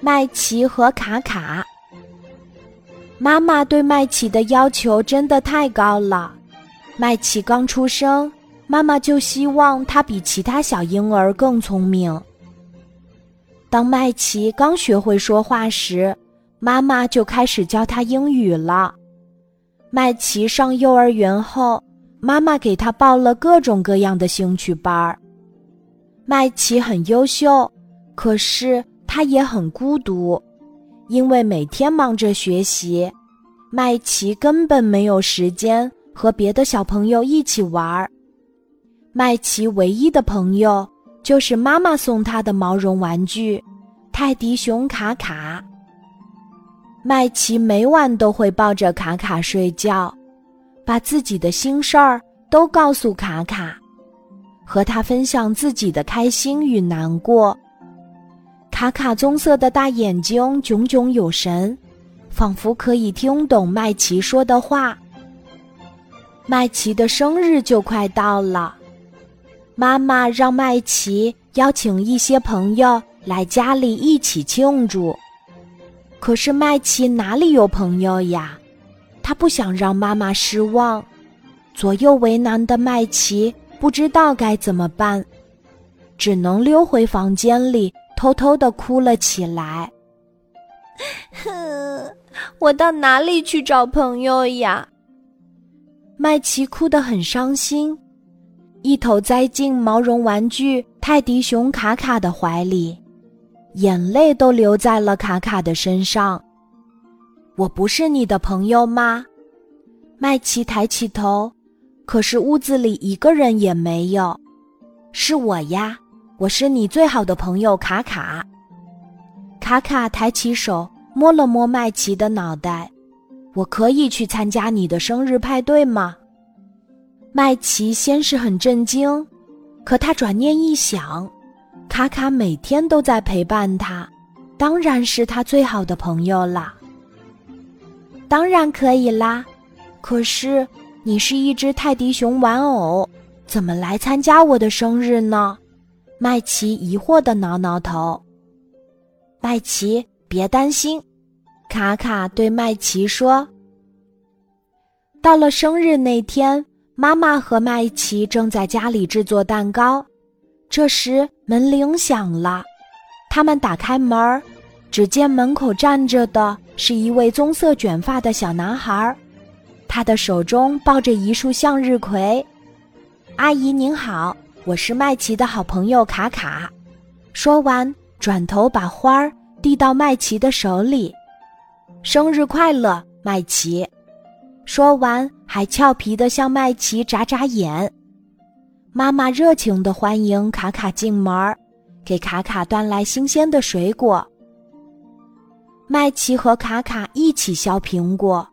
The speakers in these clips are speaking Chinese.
麦琪和卡卡。妈妈对麦琪的要求真的太高了。麦琪刚出生，妈妈就希望他比其他小婴儿更聪明。当麦琪刚学会说话时，妈妈就开始教他英语了。麦琪上幼儿园后，妈妈给他报了各种各样的兴趣班儿。麦琪很优秀，可是他也很孤独，因为每天忙着学习，麦琪根本没有时间和别的小朋友一起玩儿。麦琪唯一的朋友。就是妈妈送他的毛绒玩具，泰迪熊卡卡。麦琪每晚都会抱着卡卡睡觉，把自己的心事儿都告诉卡卡，和他分享自己的开心与难过。卡卡棕色的大眼睛炯炯有神，仿佛可以听懂麦琪说的话。麦琪的生日就快到了。妈妈让麦琪邀请一些朋友来家里一起庆祝，可是麦琪哪里有朋友呀？他不想让妈妈失望，左右为难的麦琪不知道该怎么办，只能溜回房间里偷偷的哭了起来。哼，我到哪里去找朋友呀？麦琪哭得很伤心。一头栽进毛绒玩具泰迪熊卡卡的怀里，眼泪都流在了卡卡的身上。我不是你的朋友吗？麦琪抬起头，可是屋子里一个人也没有。是我呀，我是你最好的朋友卡卡。卡卡抬起手摸了摸麦琪的脑袋，我可以去参加你的生日派对吗？麦琪先是很震惊，可他转念一想，卡卡每天都在陪伴他，当然是他最好的朋友啦。当然可以啦，可是你是一只泰迪熊玩偶，怎么来参加我的生日呢？麦琪疑惑的挠挠头。麦琪，别担心，卡卡对麦琪说。到了生日那天。妈妈和麦琪正在家里制作蛋糕，这时门铃响了。他们打开门，只见门口站着的是一位棕色卷发的小男孩，他的手中抱着一束向日葵。阿姨您好，我是麦琪的好朋友卡卡。说完，转头把花儿递到麦琪的手里。生日快乐，麦琪。说完，还俏皮的向麦琪眨眨眼。妈妈热情的欢迎卡卡进门，给卡卡端来新鲜的水果。麦琪和卡卡一起削苹果，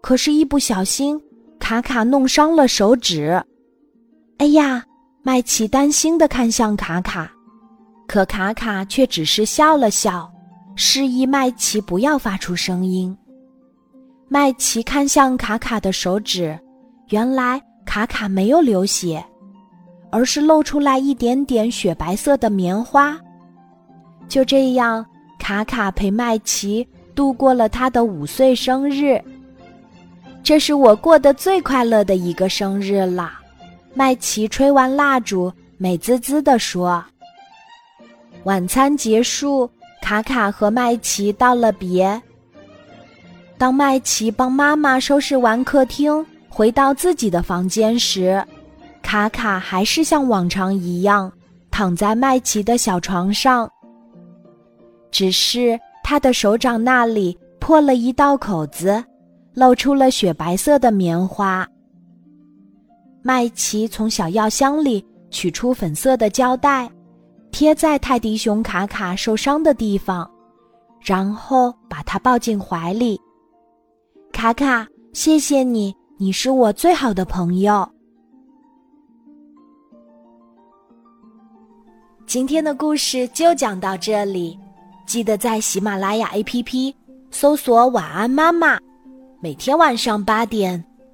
可是，一不小心，卡卡弄伤了手指。哎呀！麦琪担心的看向卡卡，可卡卡却只是笑了笑，示意麦琪不要发出声音。麦琪看向卡卡的手指，原来卡卡没有流血，而是露出来一点点雪白色的棉花。就这样，卡卡陪麦琪度过了他的五岁生日。这是我过得最快乐的一个生日了。麦琪吹完蜡烛，美滋滋地说：“晚餐结束，卡卡和麦琪道了别。”当麦琪帮妈妈收拾完客厅，回到自己的房间时，卡卡还是像往常一样躺在麦琪的小床上。只是他的手掌那里破了一道口子，露出了雪白色的棉花。麦琪从小药箱里取出粉色的胶带，贴在泰迪熊卡卡受伤的地方，然后把它抱进怀里。卡卡，谢谢你，你是我最好的朋友。今天的故事就讲到这里，记得在喜马拉雅 APP 搜索“晚安妈妈”，每天晚上八点，